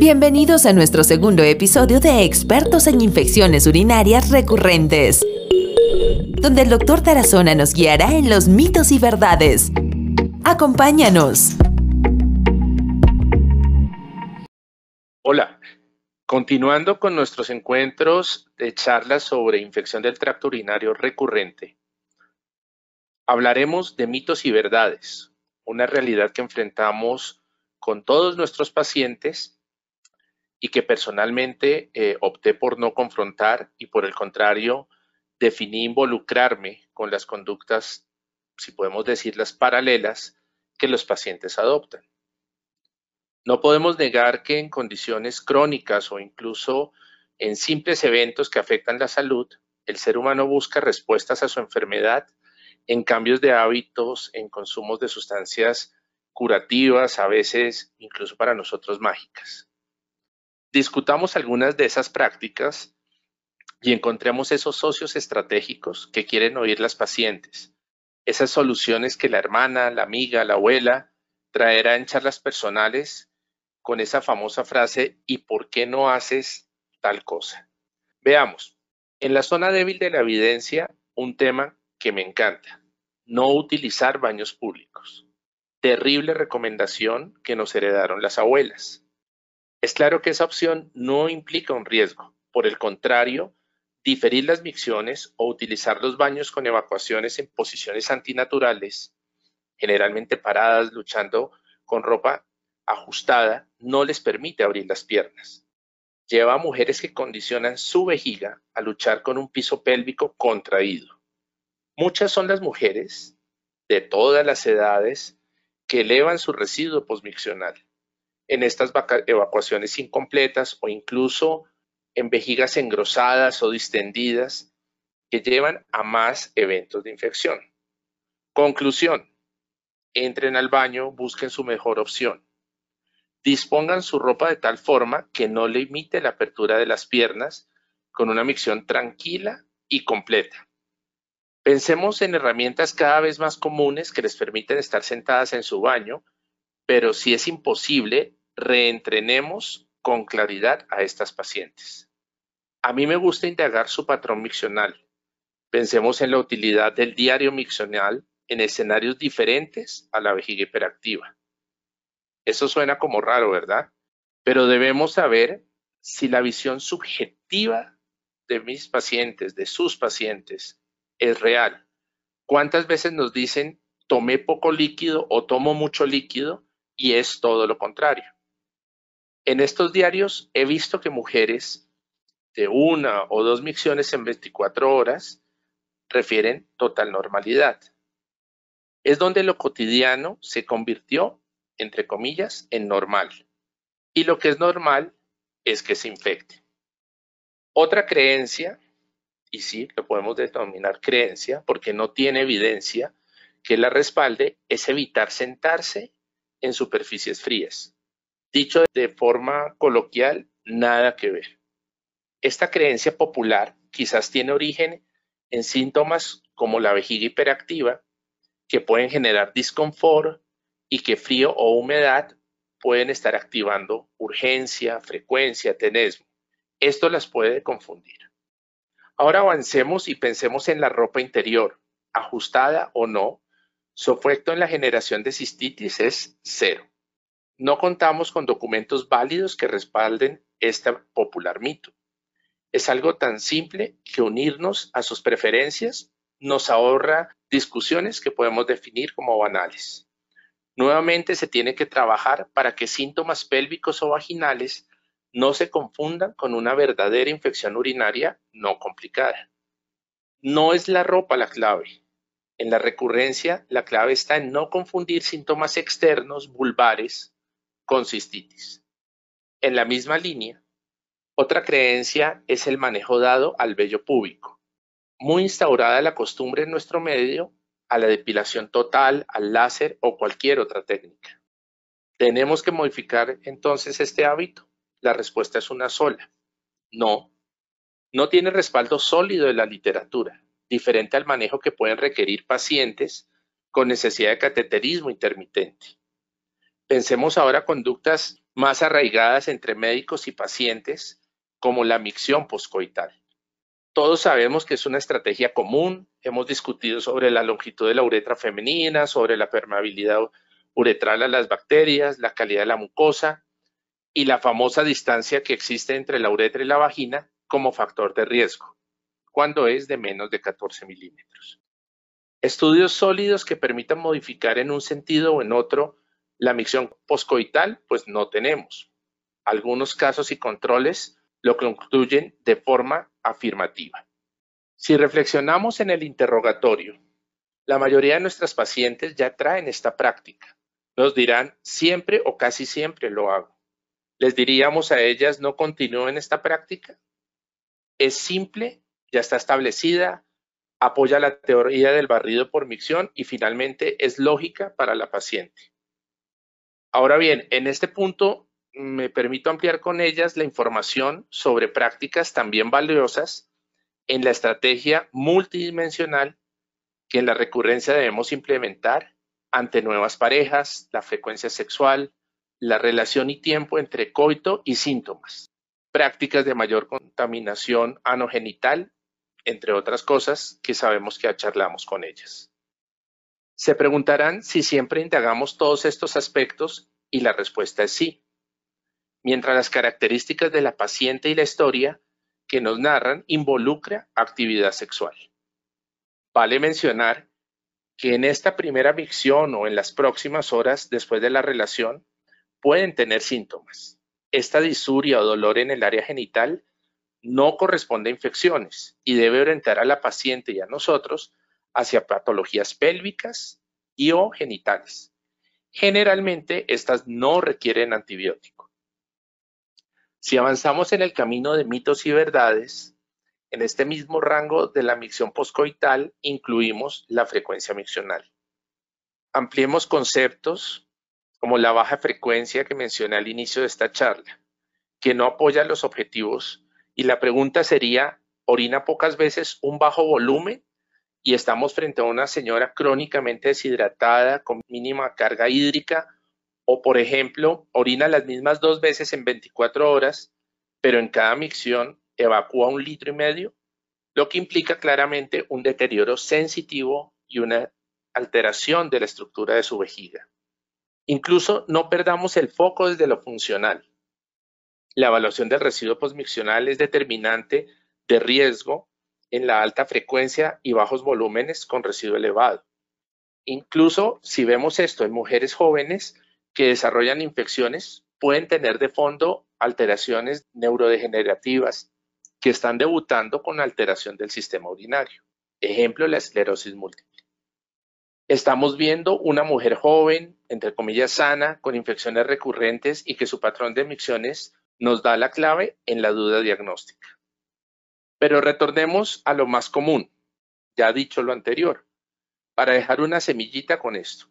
Bienvenidos a nuestro segundo episodio de Expertos en Infecciones Urinarias Recurrentes, donde el doctor Tarazona nos guiará en los mitos y verdades. Acompáñanos. Hola, continuando con nuestros encuentros de charlas sobre infección del tracto urinario recurrente, hablaremos de mitos y verdades, una realidad que enfrentamos con todos nuestros pacientes y que personalmente eh, opté por no confrontar y por el contrario definí involucrarme con las conductas, si podemos decirlas, paralelas que los pacientes adoptan. No podemos negar que en condiciones crónicas o incluso en simples eventos que afectan la salud, el ser humano busca respuestas a su enfermedad en cambios de hábitos, en consumos de sustancias curativas, a veces incluso para nosotros mágicas discutamos algunas de esas prácticas y encontremos esos socios estratégicos que quieren oír las pacientes, esas soluciones que la hermana, la amiga, la abuela traerá en charlas personales con esa famosa frase ¿y por qué no haces tal cosa? Veamos, en la zona débil de la evidencia, un tema que me encanta, no utilizar baños públicos. Terrible recomendación que nos heredaron las abuelas. Es claro que esa opción no implica un riesgo. Por el contrario, diferir las micciones o utilizar los baños con evacuaciones en posiciones antinaturales, generalmente paradas, luchando con ropa ajustada, no les permite abrir las piernas. Lleva a mujeres que condicionan su vejiga a luchar con un piso pélvico contraído. Muchas son las mujeres de todas las edades que elevan su residuo posmiccional en estas evacuaciones incompletas o incluso en vejigas engrosadas o distendidas que llevan a más eventos de infección. Conclusión. Entren al baño, busquen su mejor opción. Dispongan su ropa de tal forma que no limite la apertura de las piernas con una micción tranquila y completa. Pensemos en herramientas cada vez más comunes que les permiten estar sentadas en su baño, pero si es imposible, reentrenemos con claridad a estas pacientes. A mí me gusta indagar su patrón miccional. Pensemos en la utilidad del diario miccional en escenarios diferentes a la vejiga hiperactiva. Eso suena como raro, ¿verdad? Pero debemos saber si la visión subjetiva de mis pacientes, de sus pacientes, es real. ¿Cuántas veces nos dicen tomé poco líquido o tomo mucho líquido y es todo lo contrario? En estos diarios he visto que mujeres de una o dos micciones en 24 horas refieren total normalidad. Es donde lo cotidiano se convirtió, entre comillas, en normal. Y lo que es normal es que se infecte. Otra creencia, y sí, lo podemos denominar creencia porque no tiene evidencia que la respalde, es evitar sentarse en superficies frías. Dicho de forma coloquial, nada que ver. Esta creencia popular quizás tiene origen en síntomas como la vejiga hiperactiva, que pueden generar disconfort y que frío o humedad pueden estar activando urgencia, frecuencia, tenesmo. Esto las puede confundir. Ahora avancemos y pensemos en la ropa interior, ajustada o no. Su efecto en la generación de cistitis es cero no contamos con documentos válidos que respalden este popular mito. Es algo tan simple que unirnos a sus preferencias nos ahorra discusiones que podemos definir como banales. Nuevamente se tiene que trabajar para que síntomas pélvicos o vaginales no se confundan con una verdadera infección urinaria no complicada. No es la ropa la clave. En la recurrencia, la clave está en no confundir síntomas externos vulvares con cistitis. En la misma línea, otra creencia es el manejo dado al vello púbico, muy instaurada la costumbre en nuestro medio a la depilación total, al láser o cualquier otra técnica. ¿Tenemos que modificar entonces este hábito? La respuesta es una sola. No. No tiene respaldo sólido en la literatura, diferente al manejo que pueden requerir pacientes con necesidad de cateterismo intermitente. Pensemos ahora conductas más arraigadas entre médicos y pacientes, como la micción poscoital. Todos sabemos que es una estrategia común, hemos discutido sobre la longitud de la uretra femenina, sobre la permeabilidad uretral a las bacterias, la calidad de la mucosa y la famosa distancia que existe entre la uretra y la vagina como factor de riesgo, cuando es de menos de 14 milímetros. Estudios sólidos que permitan modificar en un sentido o en otro la micción poscoital, pues no tenemos. Algunos casos y controles lo concluyen de forma afirmativa. Si reflexionamos en el interrogatorio, la mayoría de nuestras pacientes ya traen esta práctica. Nos dirán, siempre o casi siempre lo hago. Les diríamos a ellas, no continúen esta práctica. Es simple, ya está establecida, apoya la teoría del barrido por micción y finalmente es lógica para la paciente. Ahora bien, en este punto me permito ampliar con ellas la información sobre prácticas también valiosas en la estrategia multidimensional que en la recurrencia debemos implementar ante nuevas parejas, la frecuencia sexual, la relación y tiempo entre coito y síntomas, prácticas de mayor contaminación anogenital, entre otras cosas que sabemos que charlamos con ellas. Se preguntarán si siempre indagamos todos estos aspectos y la respuesta es sí mientras las características de la paciente y la historia que nos narran involucra actividad sexual. Vale mencionar que en esta primera micción o en las próximas horas después de la relación pueden tener síntomas. Esta disuria o dolor en el área genital no corresponde a infecciones y debe orientar a la paciente y a nosotros hacia patologías pélvicas y o genitales. Generalmente estas no requieren antibiótico. Si avanzamos en el camino de mitos y verdades, en este mismo rango de la micción poscoital incluimos la frecuencia miccional. Ampliemos conceptos como la baja frecuencia que mencioné al inicio de esta charla, que no apoya los objetivos y la pregunta sería, ¿orina pocas veces un bajo volumen? Y estamos frente a una señora crónicamente deshidratada con mínima carga hídrica o, por ejemplo, orina las mismas dos veces en 24 horas, pero en cada micción evacúa un litro y medio, lo que implica claramente un deterioro sensitivo y una alteración de la estructura de su vejiga. Incluso no perdamos el foco desde lo funcional. La evaluación del residuo postmiccional es determinante de riesgo en la alta frecuencia y bajos volúmenes con residuo elevado. Incluso si vemos esto en mujeres jóvenes, que desarrollan infecciones pueden tener de fondo alteraciones neurodegenerativas que están debutando con alteración del sistema urinario. Ejemplo, la esclerosis múltiple. Estamos viendo una mujer joven, entre comillas sana, con infecciones recurrentes y que su patrón de emisiones nos da la clave en la duda diagnóstica. Pero retornemos a lo más común, ya dicho lo anterior, para dejar una semillita con esto.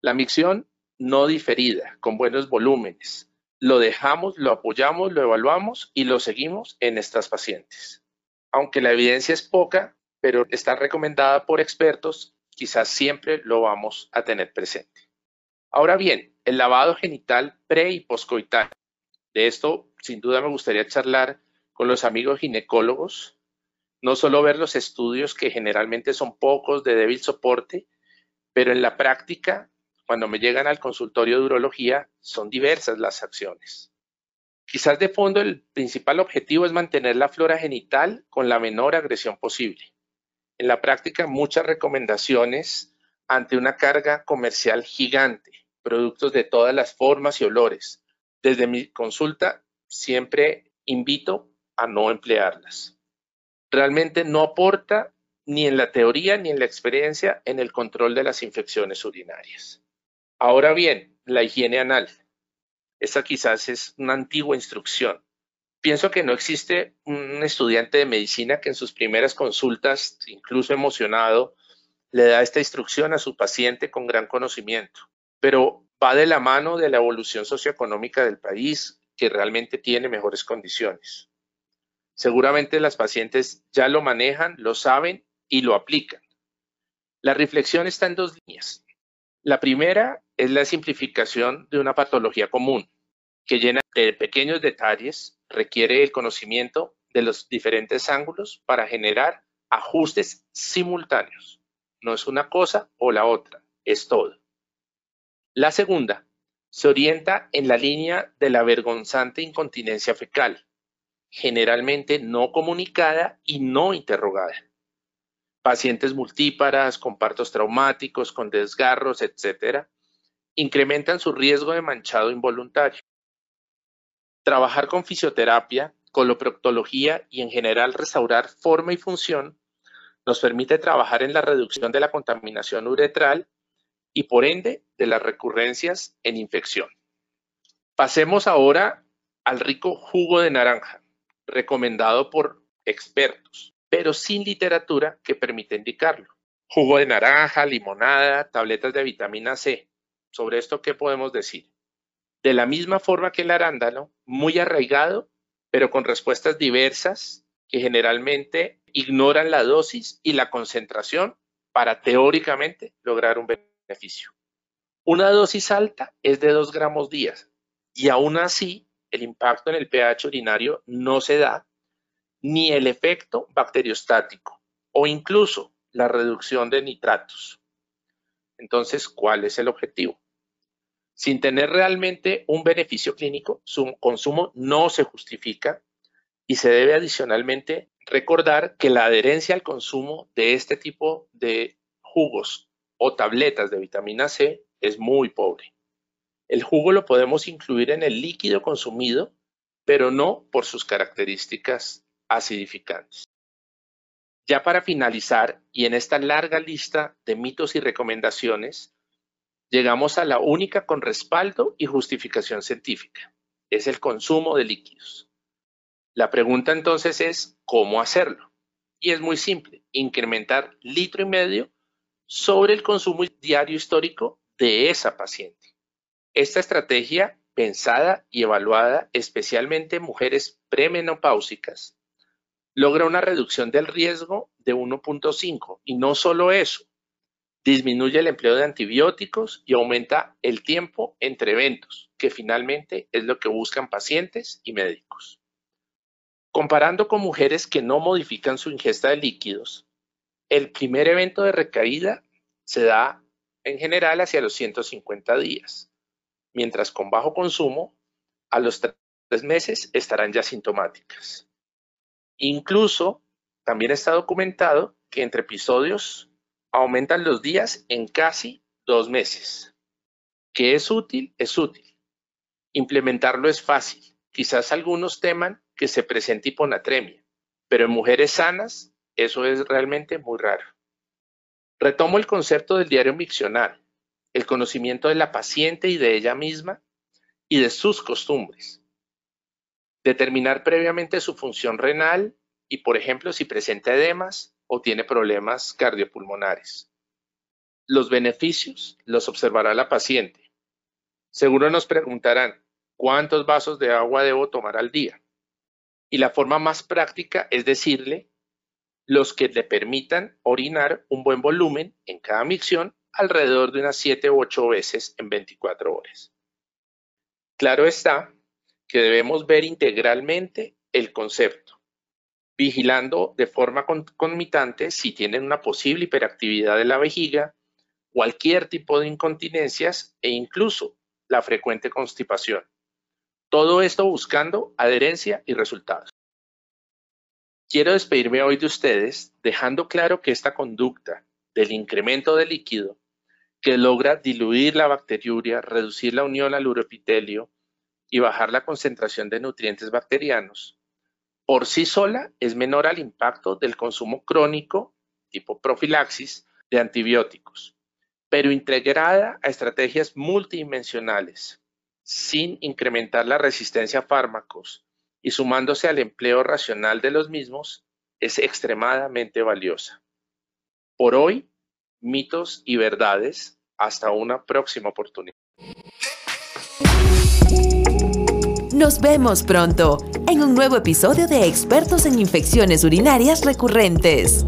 La micción no diferida, con buenos volúmenes. Lo dejamos, lo apoyamos, lo evaluamos y lo seguimos en estas pacientes. Aunque la evidencia es poca, pero está recomendada por expertos, quizás siempre lo vamos a tener presente. Ahora bien, el lavado genital pre y poscoital. De esto, sin duda, me gustaría charlar con los amigos ginecólogos, no solo ver los estudios que generalmente son pocos de débil soporte, pero en la práctica cuando me llegan al consultorio de urología, son diversas las acciones. Quizás de fondo el principal objetivo es mantener la flora genital con la menor agresión posible. En la práctica, muchas recomendaciones ante una carga comercial gigante, productos de todas las formas y olores. Desde mi consulta, siempre invito a no emplearlas. Realmente no aporta ni en la teoría ni en la experiencia en el control de las infecciones urinarias. Ahora bien, la higiene anal. Esta quizás es una antigua instrucción. Pienso que no existe un estudiante de medicina que en sus primeras consultas, incluso emocionado, le da esta instrucción a su paciente con gran conocimiento, pero va de la mano de la evolución socioeconómica del país, que realmente tiene mejores condiciones. Seguramente las pacientes ya lo manejan, lo saben y lo aplican. La reflexión está en dos líneas. La primera es la simplificación de una patología común. que llena de pequeños detalles, requiere el conocimiento de los diferentes ángulos para generar ajustes simultáneos. No es una cosa o la otra, es todo. La segunda se orienta en la línea de la vergonzante incontinencia fecal, generalmente no comunicada y no interrogada. Pacientes multíparas, con partos traumáticos, con desgarros, etc., incrementan su riesgo de manchado involuntario. Trabajar con fisioterapia, coloproctología y en general restaurar forma y función nos permite trabajar en la reducción de la contaminación uretral y por ende de las recurrencias en infección. Pasemos ahora al rico jugo de naranja, recomendado por expertos, pero sin literatura que permita indicarlo. Jugo de naranja, limonada, tabletas de vitamina C. Sobre esto, ¿qué podemos decir? de la misma forma que el arándano, muy arraigado, pero con respuestas diversas que generalmente ignoran la dosis y la concentración para teóricamente lograr un beneficio. Una dosis alta es de 2 gramos días y aún así el impacto en el pH urinario no se da ni el efecto bacteriostático o incluso la reducción de nitratos. Entonces, ¿cuál es el objetivo? Sin tener realmente un beneficio clínico, su consumo no se justifica y se debe adicionalmente recordar que la adherencia al consumo de este tipo de jugos o tabletas de vitamina C es muy pobre. El jugo lo podemos incluir en el líquido consumido, pero no por sus características acidificantes. Ya para finalizar, y en esta larga lista de mitos y recomendaciones, llegamos a la única con respaldo y justificación científica. Es el consumo de líquidos. La pregunta entonces es, ¿cómo hacerlo? Y es muy simple, incrementar litro y medio sobre el consumo diario histórico de esa paciente. Esta estrategia, pensada y evaluada especialmente en mujeres premenopáusicas, logra una reducción del riesgo de 1.5 y no solo eso, disminuye el empleo de antibióticos y aumenta el tiempo entre eventos, que finalmente es lo que buscan pacientes y médicos. Comparando con mujeres que no modifican su ingesta de líquidos, el primer evento de recaída se da en general hacia los 150 días, mientras con bajo consumo, a los tres meses estarán ya sintomáticas. Incluso, también está documentado que entre episodios aumentan los días en casi dos meses. ¿Qué es útil? Es útil. Implementarlo es fácil. Quizás algunos teman que se presente hiponatremia, pero en mujeres sanas eso es realmente muy raro. Retomo el concepto del diario miccional, el conocimiento de la paciente y de ella misma y de sus costumbres. Determinar previamente su función renal y, por ejemplo, si presenta edemas, o tiene problemas cardiopulmonares. Los beneficios los observará la paciente. Seguro nos preguntarán, ¿cuántos vasos de agua debo tomar al día? Y la forma más práctica es decirle los que le permitan orinar un buen volumen en cada micción alrededor de unas 7 u 8 veces en 24 horas. Claro está que debemos ver integralmente el concepto vigilando de forma concomitante si tienen una posible hiperactividad de la vejiga, cualquier tipo de incontinencias e incluso la frecuente constipación. Todo esto buscando adherencia y resultados. Quiero despedirme hoy de ustedes dejando claro que esta conducta del incremento de líquido que logra diluir la bacteriuria, reducir la unión al uroepitelio y bajar la concentración de nutrientes bacterianos, por sí sola es menor al impacto del consumo crónico, tipo profilaxis, de antibióticos, pero integrada a estrategias multidimensionales, sin incrementar la resistencia a fármacos y sumándose al empleo racional de los mismos, es extremadamente valiosa. Por hoy, mitos y verdades. Hasta una próxima oportunidad. Nos vemos pronto en un nuevo episodio de Expertos en Infecciones Urinarias Recurrentes.